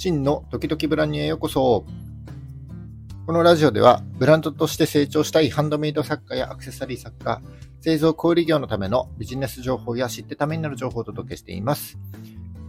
真のドキドキブランニュへようこそ。このラジオでは、ブランドとして成長したいハンドメイド作家やアクセサリー作家、製造小売業のためのビジネス情報や知ってためになる情報をお届けしています。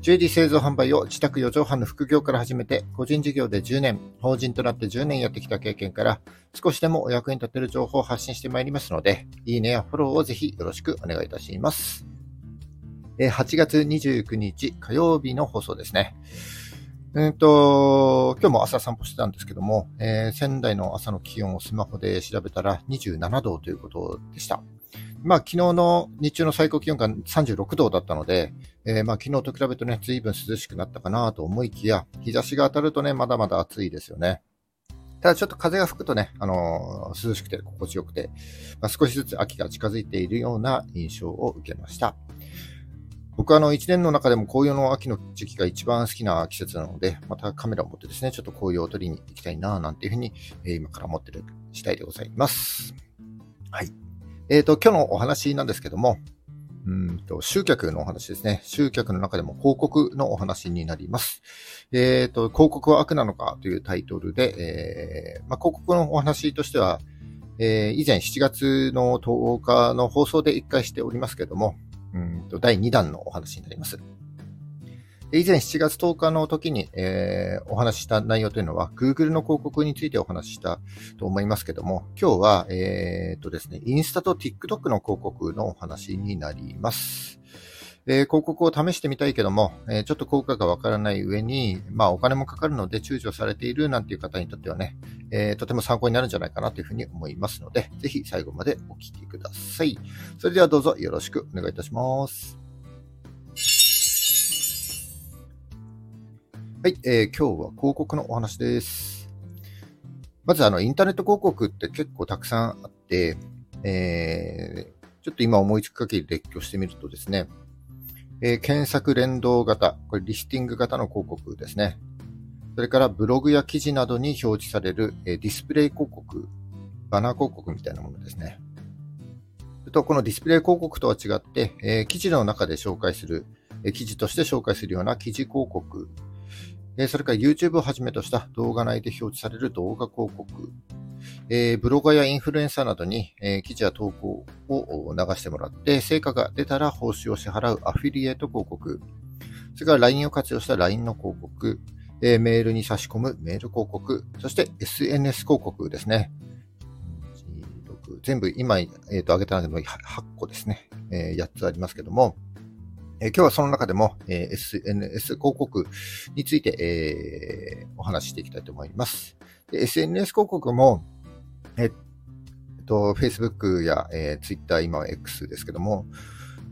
ジュエリー製造販売を自宅4畳半の副業から始めて、個人事業で10年、法人となって10年やってきた経験から、少しでもお役に立てる情報を発信してまいりますので、いいねやフォローをぜひよろしくお願いいたします。8月29日火曜日の放送ですね。えっ、ー、と、今日も朝散歩してたんですけども、えー、仙台の朝の気温をスマホで調べたら27度ということでした。まあ昨日の日中の最高気温が36度だったので、えー、まあ昨日と比べるとね、随分涼しくなったかなと思いきや、日差しが当たるとね、まだまだ暑いですよね。ただちょっと風が吹くとね、あのー、涼しくて心地よくて、まあ、少しずつ秋が近づいているような印象を受けました。僕はあの1年の中でも紅葉の秋の時期が一番好きな季節なので、またカメラを持ってですね、ちょっと紅葉を撮りに行きたいな、なんていうふうに、え今から思ってる次第でございます。はい。えっ、ー、と、今日のお話なんですけども、うんと、集客のお話ですね。集客の中でも広告のお話になります。えっ、ー、と、広告は悪なのかというタイトルで、えー、まあ、広告のお話としては、えー、以前7月の10日の放送で1回しておりますけども、うんと第2弾のお話になります。以前7月10日の時に、えー、お話しした内容というのは Google の広告についてお話ししたと思いますけども、今日は、えー、とですね、インスタと TikTok の広告のお話になります。えー、広告を試してみたいけども、えー、ちょっと効果がわからない上に、まあお金もかかるので躊躇されているなんていう方にとってはね、えー、とても参考になるんじゃないかなというふうに思いますので、ぜひ最後までお聞きください。それではどうぞよろしくお願いいたします。はい、えー、今日は広告のお話です。まずあの、インターネット広告って結構たくさんあって、えー、ちょっと今思いつく限り列挙してみるとですね、えー、検索連動型、これリスティング型の広告ですね。それからブログや記事などに表示される、えー、ディスプレイ広告、バナー広告みたいなものですね。と、このディスプレイ広告とは違って、えー、記事の中で紹介する、え、記事として紹介するような記事広告、え、それから YouTube をはじめとした動画内で表示される動画広告、えー、ブロガーやインフルエンサーなどに、えー、記事や投稿を流してもらって、成果が出たら報酬を支払うアフィリエイト広告、それから LINE を活用した LINE の広告、えー、メールに差し込むメール広告、そして SNS 広告ですね。全部今、え、ー、と、挙げたので8個ですね。えー、8つありますけども、えー、今日はその中でも、えー、SNS 広告について、えー、お話ししていきたいと思います。SNS 広告も、えっと、Facebook や、えー、Twitter、今は X ですけども、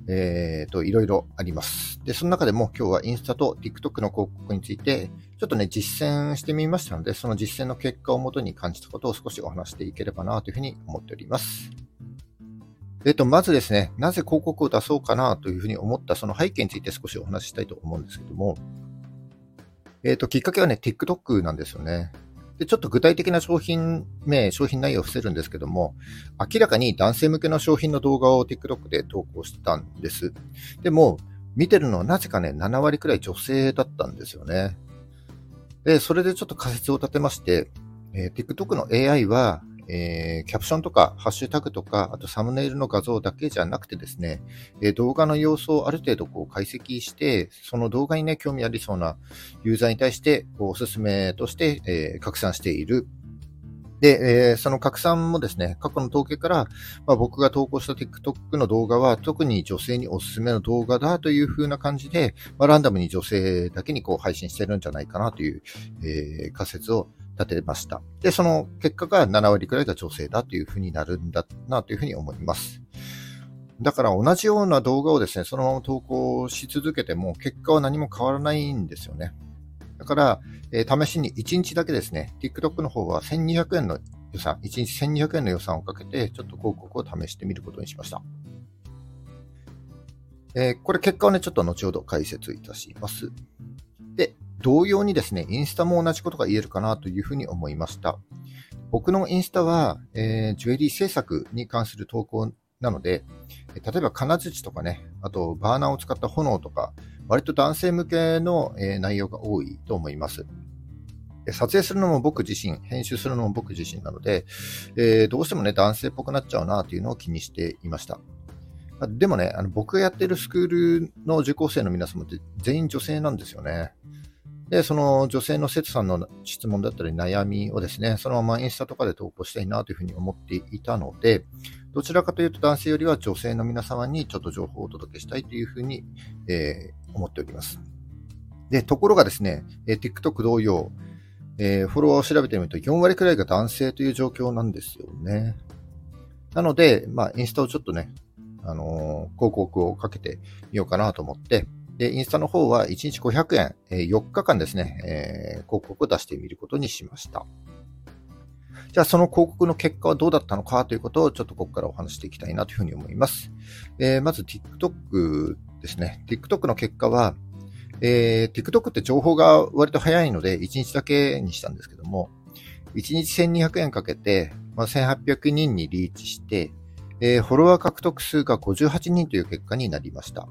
えっ、と、いろいろあります。で、その中でも今日はインスタと TikTok の広告について、ちょっとね、実践してみましたので、その実践の結果をもとに感じたことを少しお話していければなというふうに思っております。えっ、と、まずですね、なぜ広告を出そうかなというふうに思ったその背景について少しお話ししたいと思うんですけども、えっ、と、きっかけはね、TikTok なんですよね。で、ちょっと具体的な商品名、商品内容を伏せるんですけども、明らかに男性向けの商品の動画を TikTok で投稿してたんです。でも、見てるのはなぜかね、7割くらい女性だったんですよね。で、それでちょっと仮説を立てまして、えー、TikTok の AI は、えー、キャプションとかハッシュタグとか、あとサムネイルの画像だけじゃなくてですね、えー、動画の様子をある程度こう解析して、その動画にね、興味ありそうなユーザーに対してこうおすすめとして、えー、拡散している。で、えー、その拡散もですね、過去の統計から、まあ、僕が投稿した TikTok の動画は特に女性におすすめの動画だという風な感じで、まあ、ランダムに女性だけにこう配信してるんじゃないかなという、えー、仮説を立てました。で、その結果が7割くらいが女性だというふうになるんだなというふうに思います。だから同じような動画をですね、そのまま投稿し続けても結果は何も変わらないんですよね。だから、えー、試しに1日だけですね、TikTok の方は1200円の予算、1日1200円の予算をかけて、ちょっと広告を試してみることにしました。えー、これ結果をね、ちょっと後ほど解説いたします。同様にですね、インスタも同じことが言えるかなというふうに思いました。僕のインスタは、えー、ジュエリー制作に関する投稿なので、例えば金槌とかね、あとバーナーを使った炎とか、割と男性向けの、え内容が多いと思います。撮影するのも僕自身、編集するのも僕自身なので、えー、どうしてもね、男性っぽくなっちゃうなというのを気にしていました。でもね、あの僕がやってるスクールの受講生の皆様って全員女性なんですよね。で、その女性の生徒さんの質問だったり悩みをですね、そのままインスタとかで投稿したいなというふうに思っていたので、どちらかというと男性よりは女性の皆様にちょっと情報をお届けしたいというふうに、えー、思っております。で、ところがですね、えー、TikTok 同様、えー、フォロワーを調べてみると4割くらいが男性という状況なんですよね。なので、まあ、インスタをちょっとね、あのー、広告をかけてみようかなと思って、で、インスタの方は1日500円、えー、4日間ですね、えー、広告を出してみることにしました。じゃあその広告の結果はどうだったのかということをちょっとここからお話していきたいなというふうに思います。えー、まず TikTok ですね。TikTok の結果は、えー、TikTok って情報が割と早いので1日だけにしたんですけども、1日1200円かけて、まあ、1800人にリーチして、えー、フォロワー獲得数が58人という結果になりました。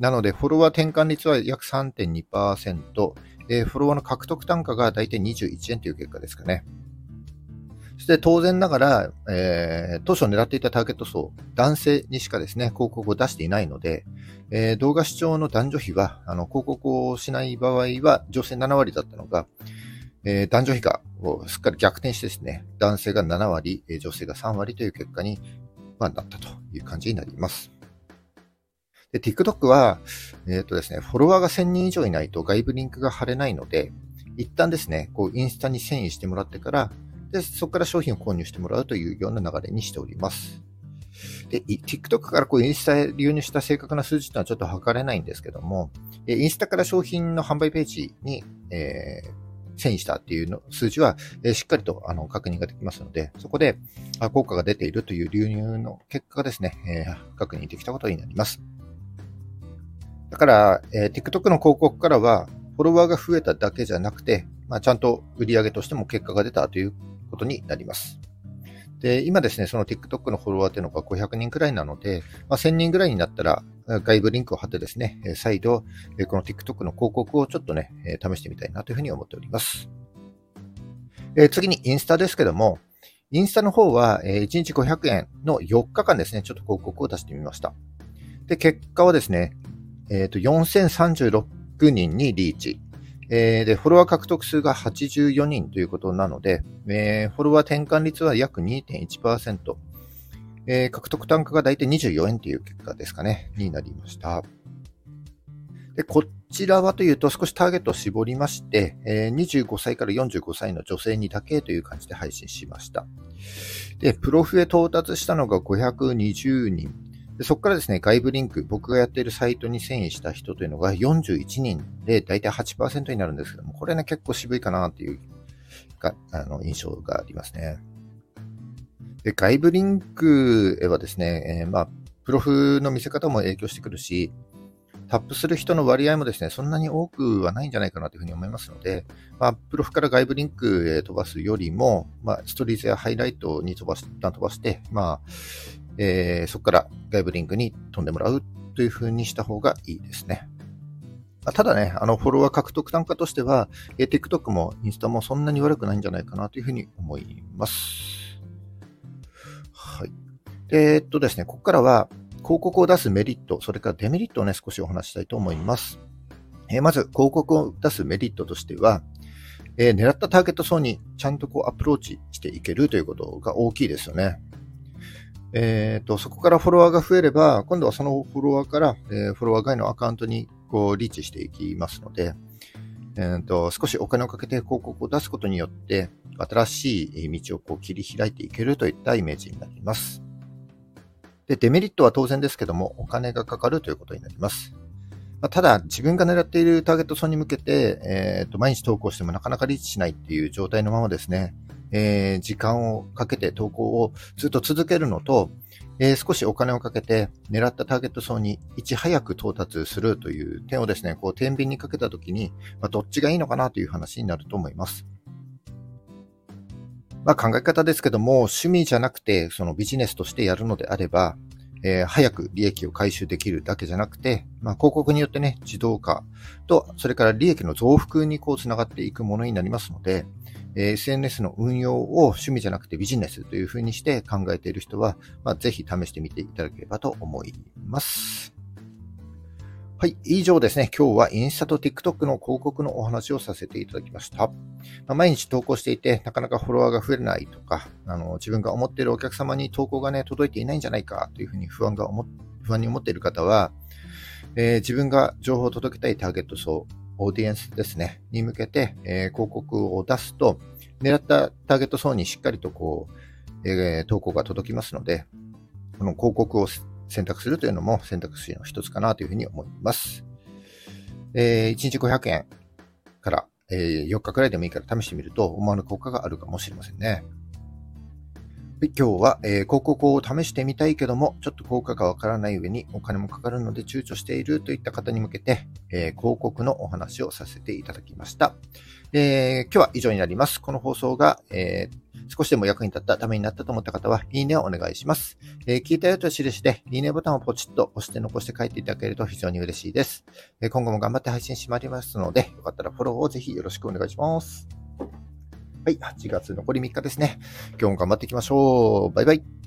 なので、フォロワー転換率は約3.2%、えー、フォロワーの獲得単価が大体21円という結果ですかね。そして当然ながら、えー、当初狙っていたターゲット層、男性にしかですね、広告を出していないので、えー、動画視聴の男女比は、あの、広告をしない場合は女性7割だったのが、えー、男女比がすっかり逆転してですね、男性が7割、女性が3割という結果に、まあ、なったという感じになります。で、TikTok は、えっ、ー、とですね、フォロワーが1000人以上いないと外部リンクが貼れないので、一旦ですね、こう、インスタに遷移してもらってから、で、そこから商品を購入してもらうというような流れにしております。で、TikTok からこうインスタへ流入した正確な数字というのはちょっと測れないんですけども、インスタから商品の販売ページに、えー、遷移したっていうの数字は、えー、しっかりとあの確認ができますので、そこであ効果が出ているという流入の結果がですね、えー、確認できたことになります。だから、えー、TikTok の広告からは、フォロワーが増えただけじゃなくて、まあ、ちゃんと売り上げとしても結果が出たということになります。で、今ですね、その TikTok のフォロワーというのが500人くらいなので、まあ、1000人くらいになったら、外部リンクを貼ってですね、再度、この TikTok の広告をちょっとね、試してみたいなというふうに思っております。え次にインスタですけども、インスタの方は1日500円の4日間ですね、ちょっと広告を出してみました。で、結果はですね、えっ、ー、と、4036人にリーチ。えー、で、フォロワー獲得数が84人ということなので、えー、フォロワー転換率は約2.1%。えー、獲得単価が大体24円という結果ですかね、になりました。で、こちらはというと少しターゲットを絞りまして、えー、25歳から45歳の女性にだけという感じで配信しました。で、プロフへ到達したのが520人。でそこからですね、外部リンク、僕がやっているサイトに遷移した人というのが41人で、だいたい8%になるんですけども、これね、結構渋いかなっていうかあの印象がありますね。で、外部リンクへはですね、えー、まあ、プロフの見せ方も影響してくるし、タップする人の割合もですね、そんなに多くはないんじゃないかなというふうに思いますので、まあ、プロフから外部リンクへ飛ばすよりも、まあ、ストーリーズやハイライトに飛ばし、飛ばして、まあ、えー、そこから外部リンクに飛んでもらうという風にした方がいいですね。ただね、あの、フォロワー獲得単価としては、えー、TikTok もインスタもそんなに悪くないんじゃないかなというふうに思います。はい。えー、っとですね、ここからは広告を出すメリット、それからデメリットをね、少しお話したいと思います。えー、まず、広告を出すメリットとしては、えー、狙ったターゲット層にちゃんとこうアプローチしていけるということが大きいですよね。えっ、ー、と、そこからフォロワーが増えれば、今度はそのフォロワーから、えー、フォロワー外のアカウントにこうリーチしていきますので、えーと、少しお金をかけて広告を出すことによって、新しい道をこう切り開いていけるといったイメージになります。で、デメリットは当然ですけども、お金がかかるということになります。まあ、ただ、自分が狙っているターゲット層に向けて、えーと、毎日投稿してもなかなかリーチしないっていう状態のままですね、えー、時間をかけて投稿をずっと続けるのと、えー、少しお金をかけて狙ったターゲット層にいち早く到達するという点をですね、こう天秤にかけたときに、まあ、どっちがいいのかなという話になると思います。まあ、考え方ですけども、趣味じゃなくて、そのビジネスとしてやるのであれば、えー、早く利益を回収できるだけじゃなくて、まあ、広告によってね、自動化と、それから利益の増幅にこう繋がっていくものになりますので、え、SNS の運用を趣味じゃなくてビジネスというふうにして考えている人は、まあ、ぜひ試してみていただければと思います。はい。以上ですね。今日はインスタと TikTok の広告のお話をさせていただきました。まあ、毎日投稿していて、なかなかフォロワーが増えないとか、あの、自分が思っているお客様に投稿がね、届いていないんじゃないかというふうに不安が思、不安に思っている方は、えー、自分が情報を届けたいターゲット層、オーディエンスですね、に向けて、えー、広告を出すと、狙ったターゲット層にしっかりとこう、えー、投稿が届きますので、この広告を選択するというのも選択肢の一つかなというふうに思います。えー、1日500円から、えー、4日くらいでもいいから試してみると思わぬ効果があるかもしれませんね。今日は、えー、広告を試してみたいけども、ちょっと効果がわからない上にお金もかかるので躊躇しているといった方に向けて、えー、広告のお話をさせていただきました。えー、今日は以上になります。この放送が、え少しでも役に立ったためになったと思った方は、いいねをお願いします。え聞いたよと印で、いいねボタンをポチッと押して残して書いていただけると非常に嬉しいです。え今後も頑張って配信しまいりますので、よかったらフォローをぜひよろしくお願いします。はい、8月残り3日ですね。今日も頑張っていきましょう。バイバイ。